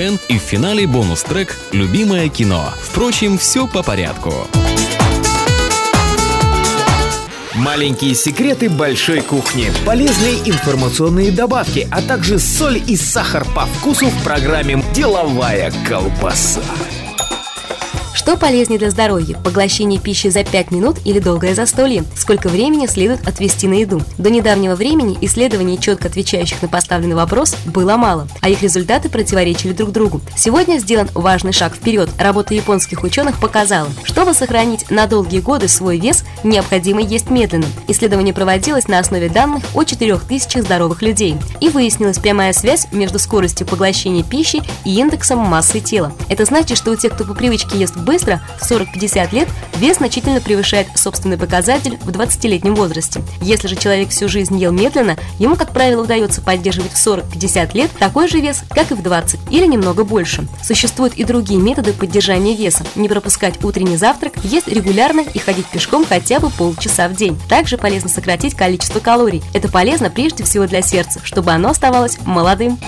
КВН и в финале бонус-трек «Любимое кино». Впрочем, все по порядку. Маленькие секреты большой кухни, полезные информационные добавки, а также соль и сахар по вкусу в программе «Деловая колбаса». Что полезнее для здоровья? Поглощение пищи за 5 минут или долгое застолье? Сколько времени следует отвести на еду? До недавнего времени исследований, четко отвечающих на поставленный вопрос, было мало, а их результаты противоречили друг другу. Сегодня сделан важный шаг вперед. Работа японских ученых показала, чтобы сохранить на долгие годы свой вес, необходимо есть медленно. Исследование проводилось на основе данных о 4000 здоровых людей. И выяснилась прямая связь между скоростью поглощения пищи и индексом массы тела. Это значит, что у тех, кто по привычке ест быстро, в 40-50 лет, вес значительно превышает собственный показатель в 20-летнем возрасте. Если же человек всю жизнь ел медленно, ему, как правило, удается поддерживать в 40-50 лет такой же вес, как и в 20, или немного больше. Существуют и другие методы поддержания веса. Не пропускать утренний завтрак, есть регулярно и ходить пешком хотя бы полчаса в день. Также полезно сократить количество калорий. Это полезно прежде всего для сердца, чтобы оно оставалось молодым.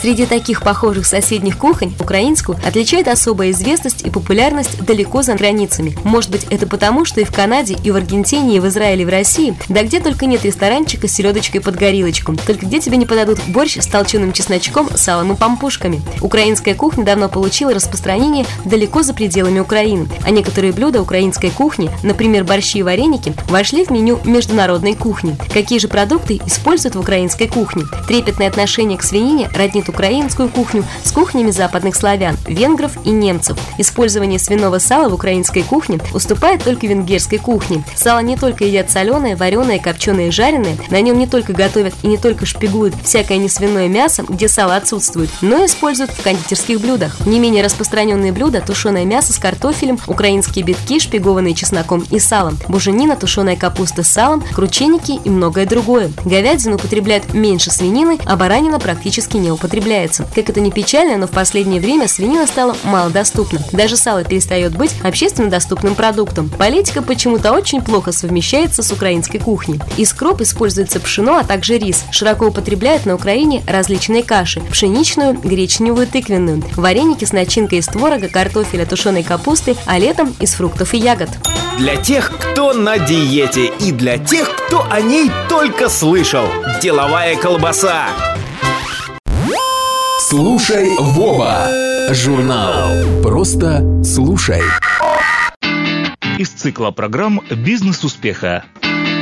Среди таких похожих соседних кухонь украинскую отличает особая известность и популярность далеко за границами. Может быть, это потому, что и в Канаде, и в Аргентине, и в Израиле, и в России, да где только нет ресторанчика с селедочкой под горилочку. Только где тебе не подадут борщ с толченым чесночком, салом и пампушками. Украинская кухня давно получила распространение далеко за пределами Украины, а некоторые блюда украинской кухни, например, борщи и вареники, вошли в меню международной кухни. Какие же продукты используют в украинской кухне? Трепетное отношение к свинине роднит украинскую кухню с кухнями западных славян, венгров и немцев. Использование свиного сала в украинской кухне уступает только венгерской кухне. Сало не только едят соленое, вареное, копченое и жареное, на нем не только готовят и не только шпигуют всякое несвиное мясо, где сало отсутствует, но и используют в кондитерских блюдах. Не менее распространенные блюда – тушеное мясо с картофелем, украинские битки, шпигованные чесноком и салом, буженина, тушеная капуста с салом, крученики и многое другое. Говядину употребляют меньше свинины, а баранина практически не употребляют употребляется. Как это не печально, но в последнее время свинина стала малодоступна. Даже сало перестает быть общественно доступным продуктом. Политика почему-то очень плохо совмещается с украинской кухней. Из кроп используется пшено, а также рис. Широко употребляют на Украине различные каши – пшеничную, гречневую, тыквенную, вареники с начинкой из творога, картофеля, тушеной капусты, а летом из фруктов и ягод. Для тех, кто на диете и для тех, кто о ней только слышал. Деловая колбаса. Слушай, Вова! Журнал «Просто слушай». Из цикла программ «Бизнес успеха».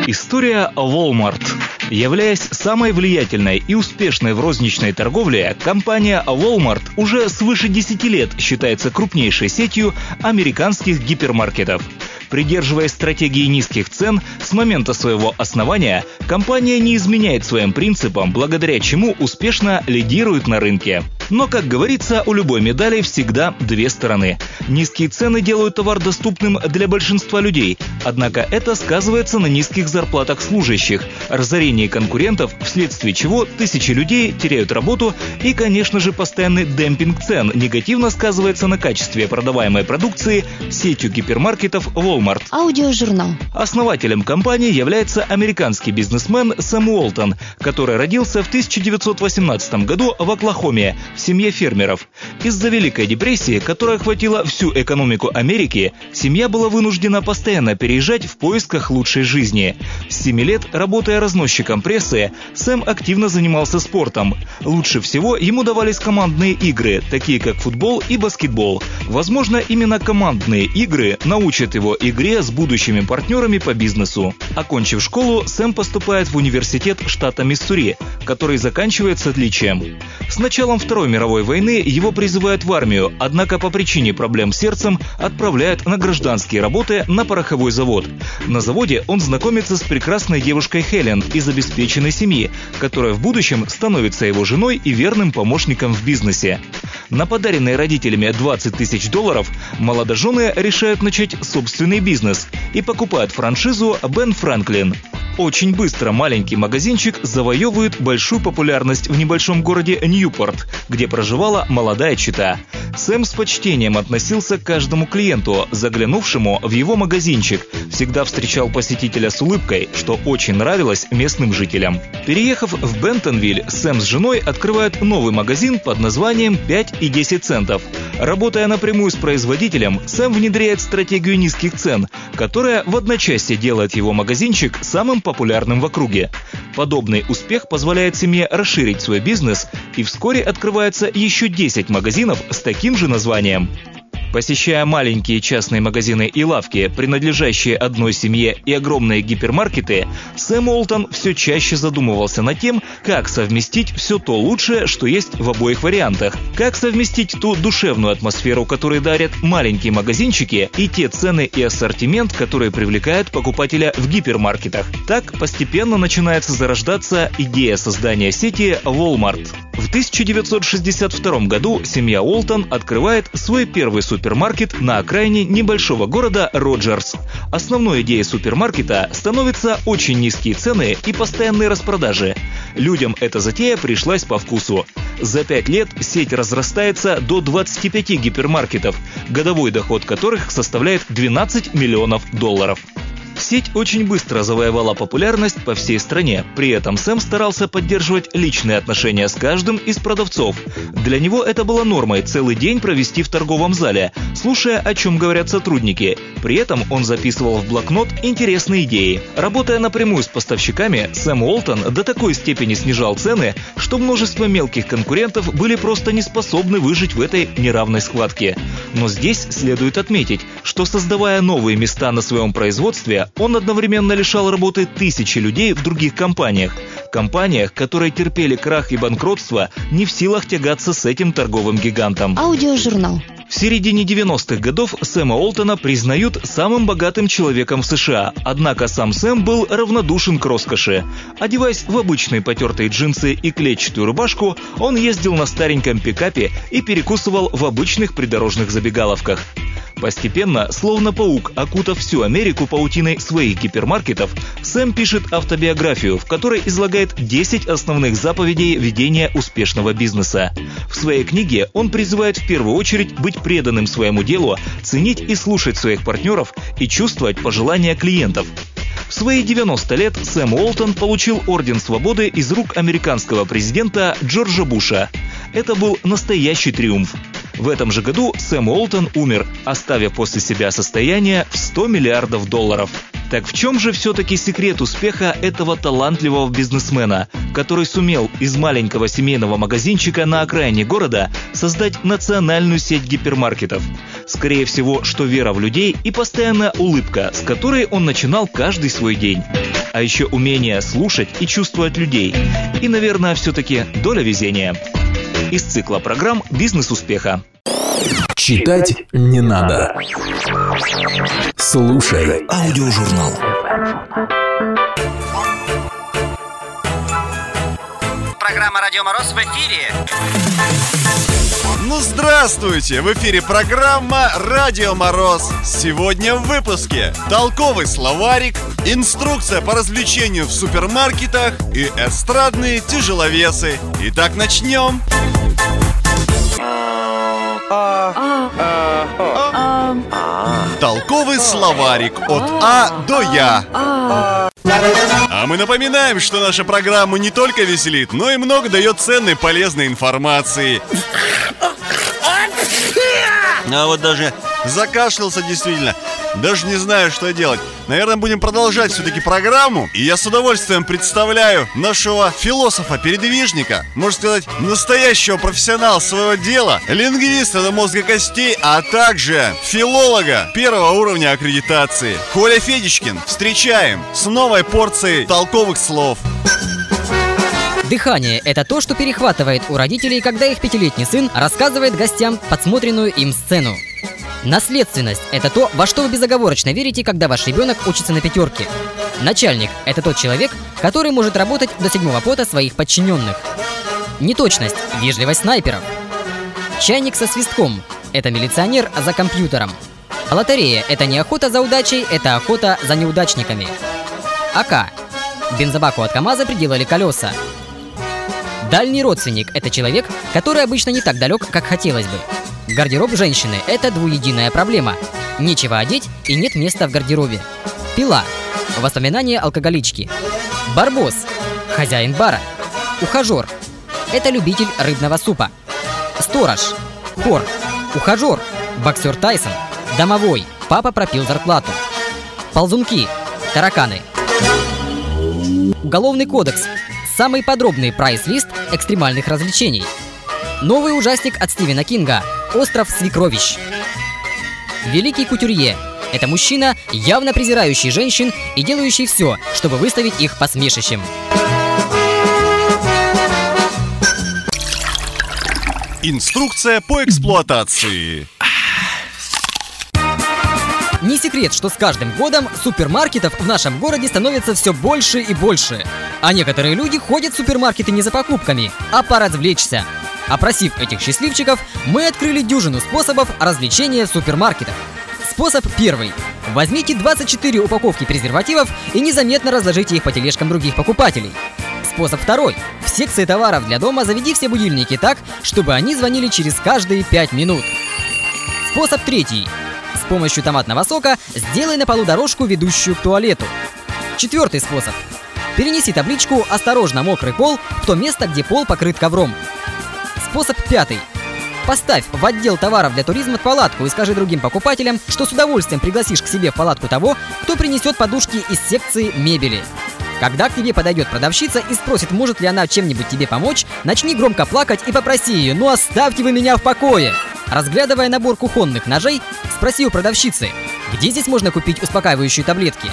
История Walmart. Являясь самой влиятельной и успешной в розничной торговле, компания Walmart уже свыше 10 лет считается крупнейшей сетью американских гипермаркетов. Придерживаясь стратегии низких цен, с момента своего основания компания не изменяет своим принципам, благодаря чему успешно лидирует на рынке. Но, как говорится, у любой медали всегда две стороны. Низкие цены делают товар доступным для большинства людей, однако это сказывается на низких зарплатах служащих, разорении конкурентов, вследствие чего тысячи людей теряют работу и, конечно же, постоянный демпинг цен негативно сказывается на качестве продаваемой продукции сетью гипермаркетов Walmart. Аудиожурнал. Основателем компании является американский бизнесмен Сэм Уолтон, который родился в 1918 году в Оклахоме в семье фермеров. Из-за Великой депрессии, которая охватила всю экономику Америки, семья была вынуждена постоянно переезжать в поисках лучшей жизни. С 7 лет, работая разносчиком прессы, Сэм активно занимался спортом. Лучше всего ему давались командные игры, такие как футбол и баскетбол. Возможно, именно командные игры научат его игре с будущими партнерами по бизнесу. Окончив школу, Сэм поступает в университет штата Миссури, который заканчивает с отличием. С началом Второй Второй мировой войны его призывают в армию, однако по причине проблем с сердцем отправляют на гражданские работы на пороховой завод. На заводе он знакомится с прекрасной девушкой Хелен из обеспеченной семьи, которая в будущем становится его женой и верным помощником в бизнесе. На подаренные родителями 20 тысяч долларов молодожены решают начать собственный бизнес и покупают франшизу Бен Франклин. Очень быстро маленький магазинчик завоевывает большую популярность в небольшом городе Ньюпорт, где проживала молодая чита. Сэм с почтением относился к каждому клиенту, заглянувшему в его магазинчик, всегда встречал посетителя с улыбкой, что очень нравилось местным жителям. Переехав в Бентонвиль, Сэм с женой открывают новый магазин под названием 5 и 10 центов. Работая напрямую с производителем, Сэм внедряет стратегию низких цен, которая в одночасье делает его магазинчик самым популярным в округе. Подобный успех позволяет семье расширить свой бизнес, и вскоре открывается еще 10 магазинов с таким же названием. Посещая маленькие частные магазины и лавки, принадлежащие одной семье и огромные гипермаркеты, Сэм Уолтон все чаще задумывался над тем, как совместить все то лучшее, что есть в обоих вариантах. Как совместить ту душевную атмосферу, которую дарят маленькие магазинчики, и те цены и ассортимент, которые привлекают покупателя в гипермаркетах. Так постепенно начинается зарождаться идея создания сети Walmart. В 1962 году семья Уолтон открывает свой первый супермаркет на окраине небольшого города Роджерс. Основной идеей супермаркета становятся очень низкие цены и постоянные распродажи. Людям эта затея пришлась по вкусу. За пять лет сеть разрастается до 25 гипермаркетов, годовой доход которых составляет 12 миллионов долларов. Сеть очень быстро завоевала популярность по всей стране. При этом Сэм старался поддерживать личные отношения с каждым из продавцов. Для него это было нормой целый день провести в торговом зале, слушая, о чем говорят сотрудники. При этом он записывал в блокнот интересные идеи. Работая напрямую с поставщиками, Сэм Уолтон до такой степени снижал цены, что множество мелких конкурентов были просто не способны выжить в этой неравной схватке. Но здесь следует отметить, что создавая новые места на своем производстве, он одновременно лишал работы тысячи людей в других компаниях. Компаниях, которые терпели крах и банкротство, не в силах тягаться с этим торговым гигантом. Аудиожурнал. В середине 90-х годов Сэма Олтона признают самым богатым человеком в США, однако сам Сэм был равнодушен к роскоши. Одеваясь в обычные потертые джинсы и клетчатую рубашку, он ездил на стареньком пикапе и перекусывал в обычных придорожных забегаловках. Постепенно, словно паук, окутав всю Америку паутиной своих гипермаркетов, Сэм пишет автобиографию, в которой излагает 10 основных заповедей ведения успешного бизнеса. В своей книге он призывает в первую очередь быть преданным своему делу, ценить и слушать своих партнеров и чувствовать пожелания клиентов. В свои 90 лет Сэм Уолтон получил Орден Свободы из рук американского президента Джорджа Буша. Это был настоящий триумф. В этом же году Сэм Уолтон умер, оставив после себя состояние в 100 миллиардов долларов. Так в чем же все-таки секрет успеха этого талантливого бизнесмена, который сумел из маленького семейного магазинчика на окраине города создать национальную сеть гипермаркетов? Скорее всего, что вера в людей и постоянная улыбка, с которой он начинал каждый свой день. А еще умение слушать и чувствовать людей. И, наверное, все-таки доля везения из цикла программ «Бизнес успеха». Читать не надо. Слушай аудиожурнал. Программа «Радио Мороз» в эфире. Ну здравствуйте! В эфире программа «Радио Мороз». Сегодня в выпуске толковый словарик, инструкция по развлечению в супермаркетах и эстрадные тяжеловесы. Итак, начнем. Толковый словарик от А до Я. А мы напоминаем, что наша программа не только веселит, но и много дает ценной полезной информации. А вот даже закашлялся действительно. Даже не знаю, что делать. Наверное, будем продолжать все-таки программу. И я с удовольствием представляю нашего философа-передвижника, можно сказать, настоящего профессионала своего дела, лингвиста до мозга костей, а также филолога первого уровня аккредитации. Коля Федичкин. Встречаем с новой порцией толковых слов. Дыхание – это то, что перехватывает у родителей, когда их пятилетний сын рассказывает гостям подсмотренную им сцену. Наследственность – это то, во что вы безоговорочно верите, когда ваш ребенок учится на пятерке. Начальник – это тот человек, который может работать до седьмого пота своих подчиненных. Неточность – вежливость снайперов. Чайник со свистком – это милиционер за компьютером. Лотерея – это не охота за удачей, это охота за неудачниками. АК – бензобаку от КамАЗа приделали колеса. Дальний родственник – это человек, который обычно не так далек, как хотелось бы. Гардероб женщины – это двуединая проблема. Нечего одеть и нет места в гардеробе. Пила – воспоминания алкоголички. Барбос – хозяин бара. Ухажер – это любитель рыбного супа. Сторож – хор. Ухажер – боксер Тайсон. Домовой – папа пропил зарплату. Ползунки – тараканы. Уголовный кодекс – самый подробный прайс-лист экстремальных развлечений. Новый ужастик от Стивена Кинга «Остров свекровищ». Великий кутюрье – это мужчина, явно презирающий женщин и делающий все, чтобы выставить их посмешищем. Инструкция по эксплуатации. Не секрет, что с каждым годом супермаркетов в нашем городе становится все больше и больше. А некоторые люди ходят в супермаркеты не за покупками, а поразвлечься. Опросив этих счастливчиков, мы открыли дюжину способов развлечения в супермаркетах. Способ первый. Возьмите 24 упаковки презервативов и незаметно разложите их по тележкам других покупателей. Способ второй. В секции товаров для дома заведи все будильники так, чтобы они звонили через каждые 5 минут. Способ третий. С помощью томатного сока сделай на полу дорожку, ведущую к туалету. Четвертый способ. Перенеси табличку «Осторожно, мокрый пол» в то место, где пол покрыт ковром. Способ пятый. Поставь в отдел товаров для туризма палатку и скажи другим покупателям, что с удовольствием пригласишь к себе в палатку того, кто принесет подушки из секции мебели. Когда к тебе подойдет продавщица и спросит, может ли она чем-нибудь тебе помочь, начни громко плакать и попроси ее, ну оставьте вы меня в покое. Разглядывая набор кухонных ножей, спроси у продавщицы, где здесь можно купить успокаивающие таблетки?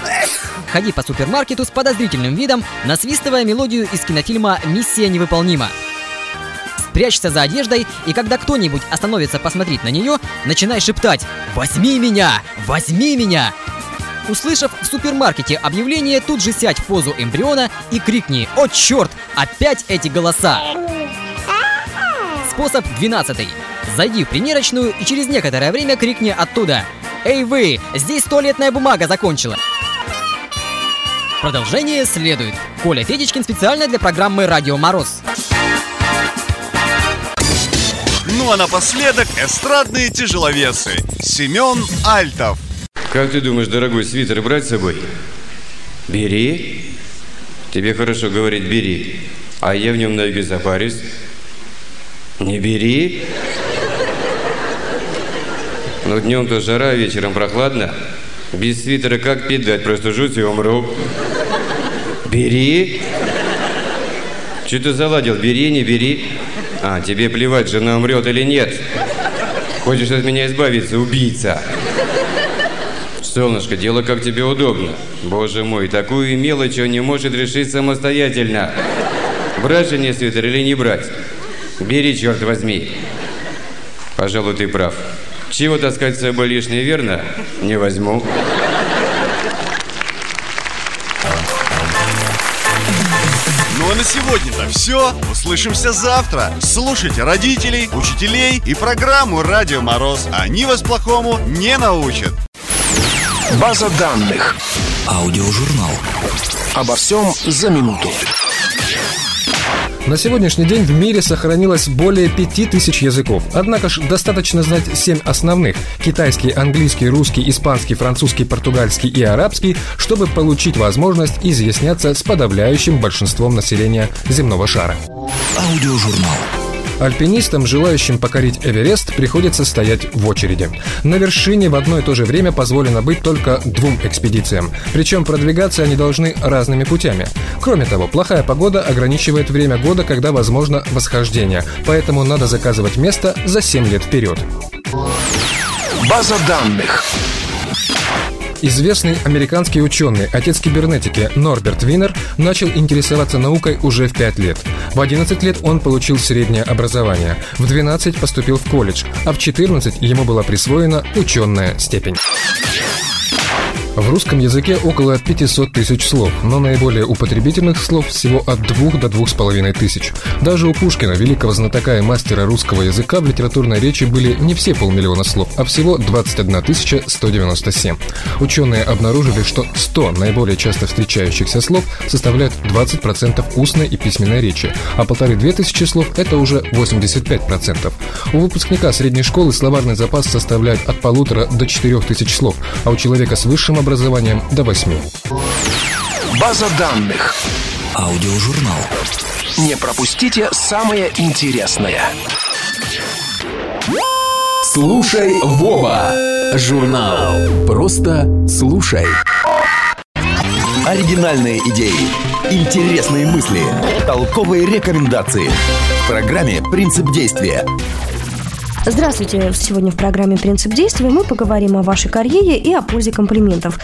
Ходи по супермаркету с подозрительным видом, насвистывая мелодию из кинофильма «Миссия невыполнима». Спрячься за одеждой, и когда кто-нибудь остановится посмотреть на нее, начинай шептать «Возьми меня! Возьми меня!» Услышав в супермаркете объявление, тут же сядь в позу эмбриона и крикни «О, черт! Опять эти голоса!» Способ 12. Зайди в примерочную и через некоторое время крикни оттуда «Эй вы! Здесь туалетная бумага закончила!» Продолжение следует. Коля Федичкин специально для программы «Радио Мороз». Ну а напоследок эстрадные тяжеловесы. Семен Альтов. Как ты думаешь, дорогой, свитер брать с собой? Бери. Тебе хорошо говорить «бери». А я в нем навеки запарюсь. Не бери. Ну, днем-то жара, вечером прохладно. Без свитера как пить дать, просто жуть и умру. Бери. Что ты заладил? Бери, не бери. А, тебе плевать, жена умрет или нет. Хочешь от меня избавиться, убийца. Солнышко, дело как тебе удобно. Боже мой, такую мелочь он не может решить самостоятельно. Брать жене свитер или не брать? Бери, черт возьми. Пожалуй, ты прав. Чего таскать с собой лишнее, верно? Не возьму. Ну а на все. Услышимся завтра. Слушайте родителей, учителей и программу «Радио Мороз». Они вас плохому не научат. База данных. Аудиожурнал. Обо всем за минуту. На сегодняшний день в мире сохранилось более 5000 языков. Однако ж достаточно знать 7 основных – китайский, английский, русский, испанский, французский, португальский и арабский, чтобы получить возможность изъясняться с подавляющим большинством населения земного шара. Аудиожурнал. Альпинистам, желающим покорить Эверест, приходится стоять в очереди. На вершине в одно и то же время позволено быть только двум экспедициям. Причем продвигаться они должны разными путями. Кроме того, плохая погода ограничивает время года, когда возможно восхождение. Поэтому надо заказывать место за 7 лет вперед. База данных. Известный американский ученый, отец кибернетики Норберт Винер начал интересоваться наукой уже в 5 лет. В 11 лет он получил среднее образование, в 12 поступил в колледж, а в 14 ему была присвоена ученая степень. В русском языке около 500 тысяч слов, но наиболее употребительных слов всего от 2 до 2,5 тысяч. Даже у Пушкина, великого знатока и мастера русского языка, в литературной речи были не все полмиллиона слов, а всего 21 197. Ученые обнаружили, что 100 наиболее часто встречающихся слов составляют 20% устной и письменной речи, а полторы-две тысячи слов – это уже 85%. У выпускника средней школы словарный запас составляет от полутора до четырех тысяч слов, а у человека с высшим образованием до 8. База данных. Аудиожурнал. Не пропустите самое интересное. Слушай, Вова! Журнал. Просто слушай. Оригинальные идеи, интересные мысли, толковые рекомендации. В программе «Принцип действия» Здравствуйте! Сегодня в программе «Принцип действия» мы поговорим о вашей карьере и о пользе комплиментов.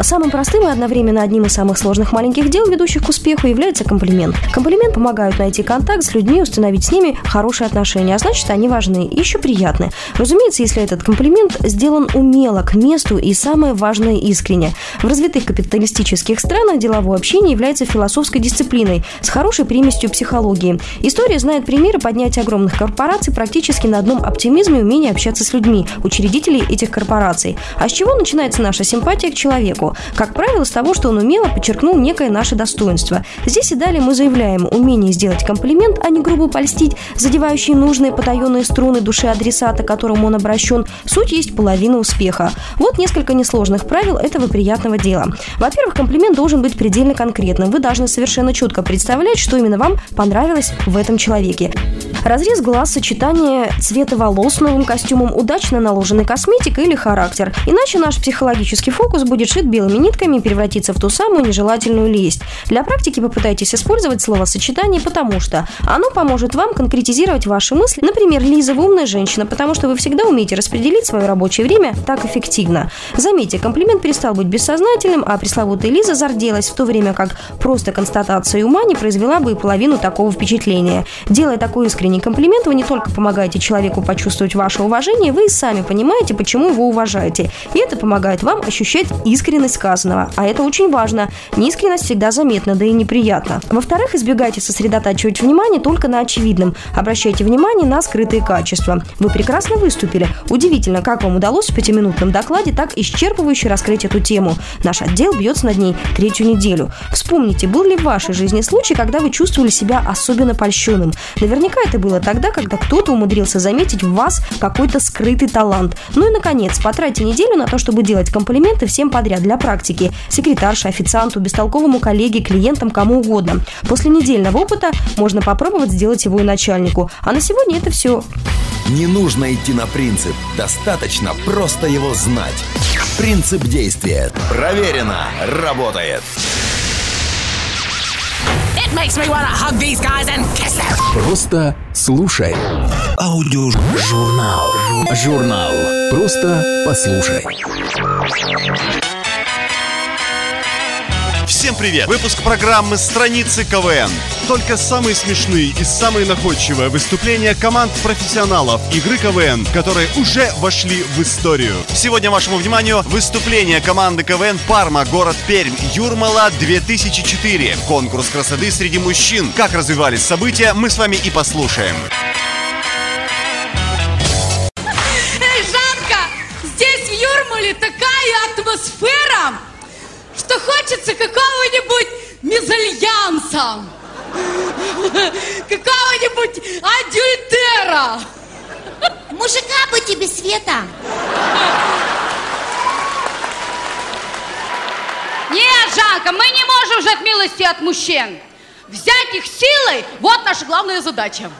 Самым простым и одновременно одним из самых сложных маленьких дел, ведущих к успеху, является комплимент. Комплимент помогают найти контакт с людьми, установить с ними хорошие отношения, а значит, они важны и еще приятны. Разумеется, если этот комплимент сделан умело, к месту и, самое важное, искренне. В развитых капиталистических странах деловое общение является философской дисциплиной с хорошей примесью психологии. История знает примеры поднятия огромных корпораций практически на одном оптимизме и умении общаться с людьми, учредителей этих корпораций. А с чего начинается наша симпатия к человеку? Как правило, с того, что он умело подчеркнул некое наше достоинство. Здесь и далее мы заявляем умение сделать комплимент, а не грубо польстить, задевающий нужные потаенные струны души адресата, к которому он обращен. Суть есть половина успеха. Вот несколько несложных правил этого приятного дела. Во-первых, комплимент должен быть предельно конкретным. Вы должны совершенно четко представлять, что именно вам понравилось в этом человеке. Разрез глаз, сочетание цвета волос с новым костюмом, удачно наложенной косметикой или характер. Иначе наш психологический фокус будет шит белыми нитками и превратится в ту самую нежелательную лесть. Для практики попытайтесь использовать словосочетание «потому что». Оно поможет вам конкретизировать ваши мысли. Например, Лиза, вы умная женщина, потому что вы всегда умеете распределить свое рабочее время так эффективно. Заметьте, комплимент перестал быть бессознательным, а пресловутая Лиза зарделась, в то время как просто констатация ума не произвела бы и половину такого впечатления. Делая такой искренний комплимент, вы не только помогаете человеку почувствовать ваше уважение, вы и сами понимаете, почему его уважаете. И это помогает вам ощущать искренность сказанного. А это очень важно. Неискренность всегда заметна, да и неприятно. Во-вторых, избегайте сосредотачивать внимание только на очевидном. Обращайте внимание на скрытые качества. Вы прекрасно выступили. Удивительно, как вам удалось в пятиминутном докладе так исчерпывающе раскрыть эту тему. Наш отдел бьется над ней третью неделю. Вспомните, был ли в вашей жизни случай, когда вы чувствовали себя особенно польщенным? Наверняка это было тогда, когда кто-то умудрился заметить в вас какой-то скрытый талант. Ну и, наконец, потратьте неделю на то, чтобы делать комплименты всем подряд для практики. Секретарше, официанту, бестолковому коллеге, клиентам, кому угодно. После недельного опыта можно попробовать сделать его и начальнику. А на сегодня это все. Не нужно идти на принцип, достаточно просто его знать. Принцип действия. Проверено. Работает. It makes me wanna hug these guys and kiss them. Просто слушай. Аудиожурнал. Журнал. Просто послушай. Всем привет! Выпуск программы «Страницы КВН». Только самые смешные и самые находчивые выступления команд профессионалов игры КВН, которые уже вошли в историю. Сегодня вашему вниманию выступление команды КВН «Парма», город Пермь, Юрмала 2004. Конкурс красоты среди мужчин. Как развивались события, мы с вами и послушаем. Мезальянса, какого-нибудь адюльтера. Мужика бы тебе, Света. Нет, Жанка, мы не можем ждать милости от мужчин. Взять их силой – вот наша главная задача.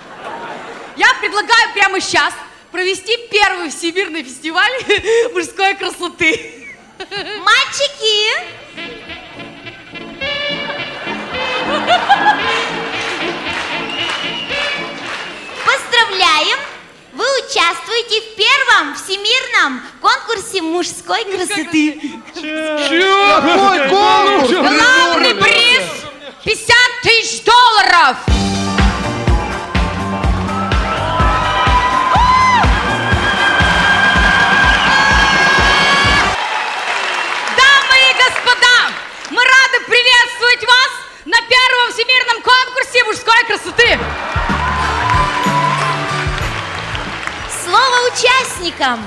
Я предлагаю прямо сейчас провести первый всемирный фестиваль мужской красоты. Мальчики! Поздравляем! Вы участвуете в первом всемирном конкурсе мужской красоты. Какой конкурс? Главный приз 50 тысяч долларов. Всемирном конкурсе мужской красоты. Слово участникам.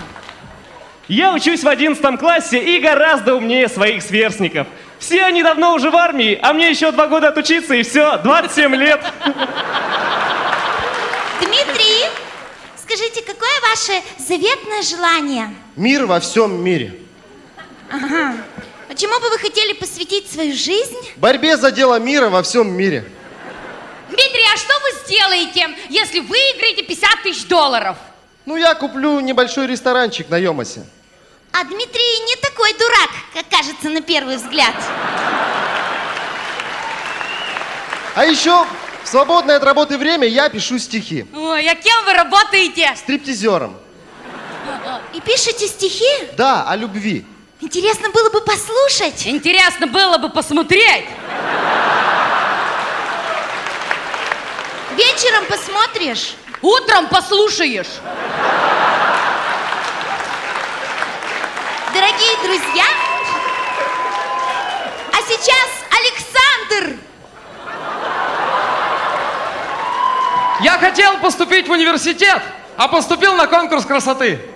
Я учусь в 11 классе и гораздо умнее своих сверстников. Все они давно уже в армии, а мне еще два года отучиться и все, 27 лет. Дмитрий, скажите, какое ваше заветное желание? Мир во всем мире. Ага. А чему бы вы хотели посвятить свою жизнь? Борьбе за дело мира во всем мире. Дмитрий, а что вы сделаете, если выиграете 50 тысяч долларов? Ну, я куплю небольшой ресторанчик на Йомасе. А Дмитрий не такой дурак, как кажется на первый взгляд. А еще в свободное от работы время я пишу стихи. Ой, а кем вы работаете? Стриптизером. И пишете стихи? Да, о любви. Интересно было бы послушать. Интересно было бы посмотреть. Вечером посмотришь. Утром послушаешь. Дорогие друзья, а сейчас Александр. Я хотел поступить в университет, а поступил на конкурс красоты.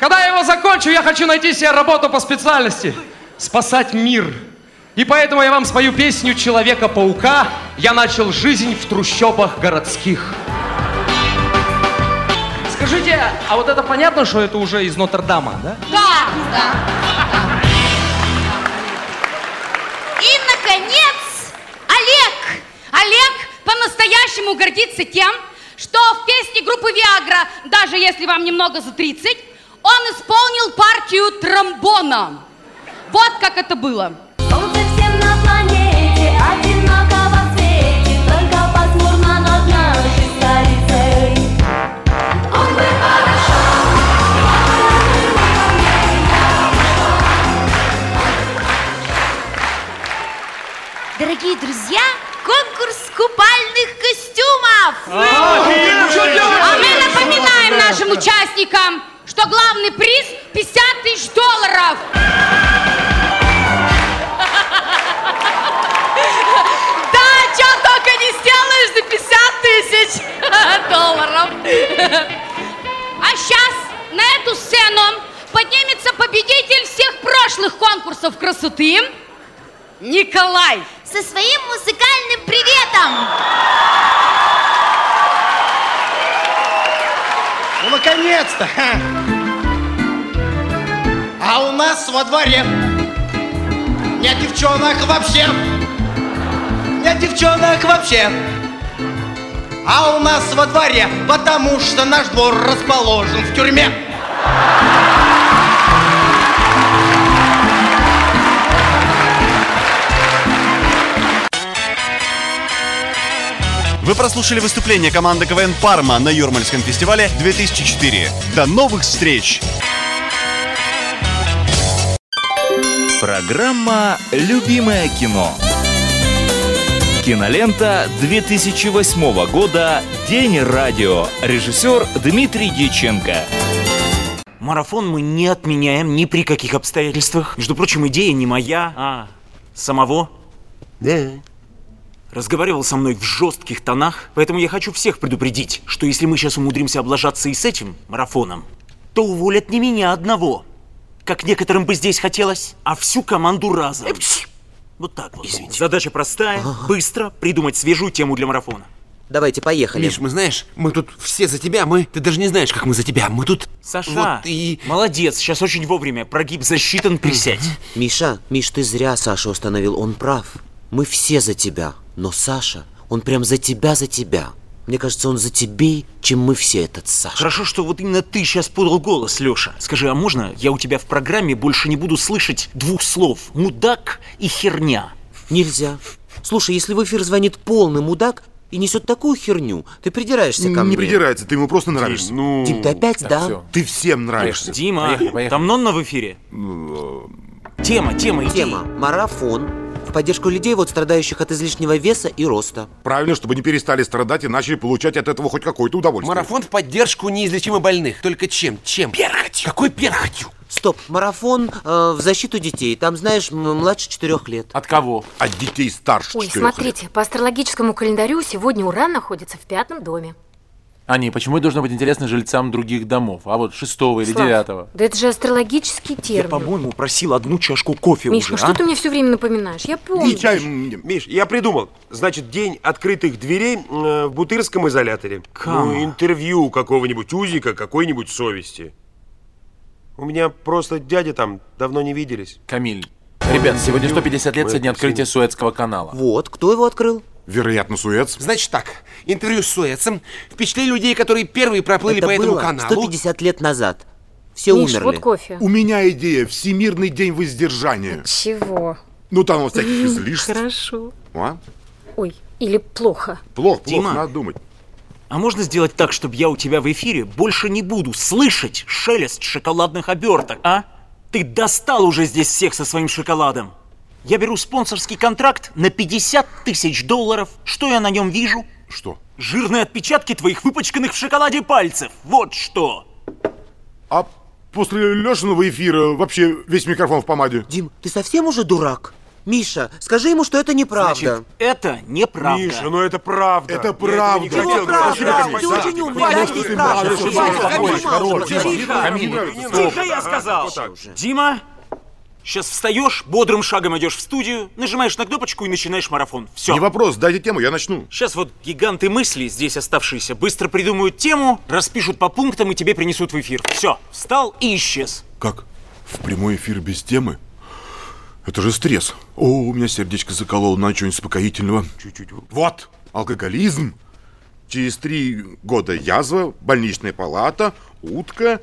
Когда я его закончу, я хочу найти себе работу по специальности. Спасать мир. И поэтому я вам спою песню Человека-паука «Я начал жизнь в трущобах городских». Скажите, а вот это понятно, что это уже из Нотр-Дама, да? Да, да. И, наконец, Олег. Олег по-настоящему гордится тем, что в песне группы Виагра, даже если вам немного за 30, он исполнил партию тромбона. Вот как это было. Солнце всем на планете одинаково светит, только пасмурно над нашей столицей. Он бы хорошо, Дорогие друзья, конкурс купальных костюмов. А мы напоминаем нашим участникам, что главный приз 50 тысяч долларов. Да, что только не сделаешь за 50 тысяч долларов. А сейчас на эту сцену поднимется победитель всех прошлых конкурсов красоты Николай. Со своим музыкальным приветом. Наконец-то! А у нас во дворе нет девчонок вообще. Нет девчонок вообще. А у нас во дворе, потому что наш двор расположен в тюрьме. Вы прослушали выступление команды КВН «Парма» на Юрмальском фестивале 2004. До новых встреч! Программа «Любимое кино». Кинолента 2008 года «День радио». Режиссер Дмитрий Дьяченко. Марафон мы не отменяем ни при каких обстоятельствах. Между прочим, идея не моя, а самого. Да. Разговаривал со мной в жестких тонах, поэтому я хочу всех предупредить, что если мы сейчас умудримся облажаться и с этим марафоном, то уволят не меня одного, как некоторым бы здесь хотелось, а всю команду разом. Вот так вот. Извините. Задача простая, быстро придумать свежую тему для марафона. Давайте, поехали. Миш, мы знаешь, мы тут все за тебя, мы... Ты даже не знаешь, как мы за тебя, мы тут... Саша, Вот и... молодец, сейчас очень вовремя, прогиб засчитан, присядь. Миша, Миш, ты зря Сашу остановил, он прав. Мы все за тебя, но Саша, он прям за тебя, за тебя. Мне кажется, он за тебе, чем мы все этот Саша. Хорошо, что вот именно ты сейчас подал голос, Леша. Скажи, а можно я у тебя в программе больше не буду слышать двух слов «мудак» и «херня»? Нельзя. Слушай, если в эфир звонит полный мудак, и несет такую херню. Ты придираешься ко мне. Не придирается, ты ему просто нравишься. Ну, Дим, ты опять, так, да? всё. Ты всем нравишься. Дима, Поехали, поехали. там Нонна в эфире. Тема, тема, иди. Тема. Марафон. Поддержку людей, вот страдающих от излишнего веса и роста. Правильно, чтобы не перестали страдать и начали получать от этого хоть какое-то удовольствие. Марафон в поддержку неизлечимо больных. Только чем? Чем? Перхотью. Какой перхотью? Стоп, марафон э, в защиту детей. Там, знаешь, младше четырех лет. От кого? От детей старше Ой, смотрите, по астрологическому календарю сегодня Уран находится в пятом доме. Ани, почему это должно быть интересно жильцам других домов? А вот шестого или Слав, девятого? Да это же астрологический Я, термин. по-моему, просил одну чашку кофе Миш, уже, ну что а? ты мне все время напоминаешь? Я помню. Миш, я придумал. Значит, день открытых дверей э, в Бутырском изоляторе. Кама. Ну, интервью какого-нибудь узика, какой-нибудь совести. У меня просто дядя там давно не виделись. Камиль. Ребят, сегодня 150 лет со дня открытия Суэцкого канала. Вот, кто его открыл? Вероятно, Суэц. Значит так, интервью с Суэцем впечатлили людей, которые первые проплыли Это по этому было каналу. 150 лет назад. Все Миш, умерли. вот кофе. У меня идея. Всемирный день воздержания. Чего? Ну, там вот всяких излишеств. Хорошо. А? Ой, или плохо. Плохо, плохо, Дима. надо думать. А можно сделать так, чтобы я у тебя в эфире больше не буду слышать шелест шоколадных оберток, а? Ты достал уже здесь всех со своим шоколадом. Я беру спонсорский контракт на 50 тысяч долларов. Что я на нем вижу? Что? Жирные отпечатки твоих выпачканных в шоколаде пальцев. Вот что. А после Лешиного эфира вообще весь микрофон в помаде. Дим, ты совсем уже дурак? Миша, скажи ему, что это неправда. Значит, это неправда. Миша, ну это правда. Это правда. Чего правда? Ты очень умный, дай мне спрашивать. Тихо, я сказал. Дима, сейчас встаешь, бодрым шагом идешь в студию, нажимаешь на кнопочку и начинаешь марафон. Все. Не вопрос, дайте тему, я начну. Сейчас вот гиганты мысли, здесь оставшиеся, быстро придумают тему, распишут по пунктам и тебе принесут в эфир. Все, встал и исчез. Как? В прямой эфир без темы? Это же стресс. О, у меня сердечко закололо, надо что-нибудь успокоительного. Чуть-чуть. Вот, алкоголизм. Через три года язва, больничная палата, утка,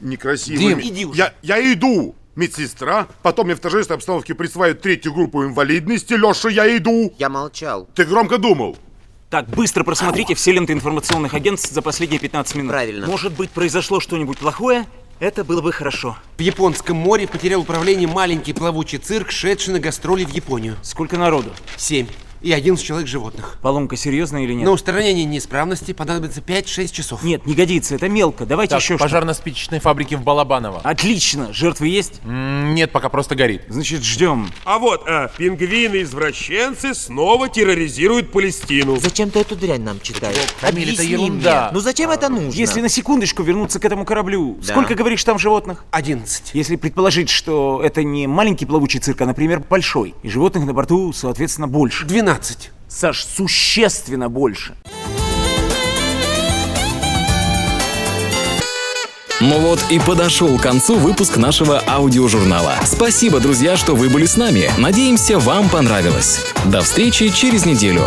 некрасивый... Дим, иди уже. Я, я иду, медсестра. Потом мне в торжественной обстановке присваивают третью группу инвалидности. Леша, я иду. Я молчал. Ты громко думал. Так, быстро просмотрите все ленты информационных агентств за последние 15 минут. Правильно. Может быть, произошло что-нибудь плохое? Это было бы хорошо. В Японском море потерял управление маленький плавучий цирк, шедший на гастроли в Японию. Сколько народу? Семь. И 11 человек животных. Поломка серьезная или нет? На устранение неисправности понадобится 5-6 часов. Нет, не годится, это мелко. Давайте Так, еще что пожарно-спичечной фабрики в Балабаново. Отлично. Жертвы есть? М, Нет, пока просто горит. Значит, ждем. А вот, а, пингвины-извращенцы снова терроризируют Палестину. Зачем ты эту дрянь нам читаешь? Камиль, это ерунда. мне. Ну зачем это нужно? Если на секундочку вернуться к этому кораблю, Да. сколько, говоришь, там животных? 11. Если предположить, что это не маленький плавучий цирк, а, например, большой, и животных на борту, соответственно, больше. 12. Саш, существенно больше. Ну вот и подошел к концу выпуск нашего аудиожурнала. Спасибо, друзья, что вы были с нами. Надеемся, вам понравилось. До встречи через неделю.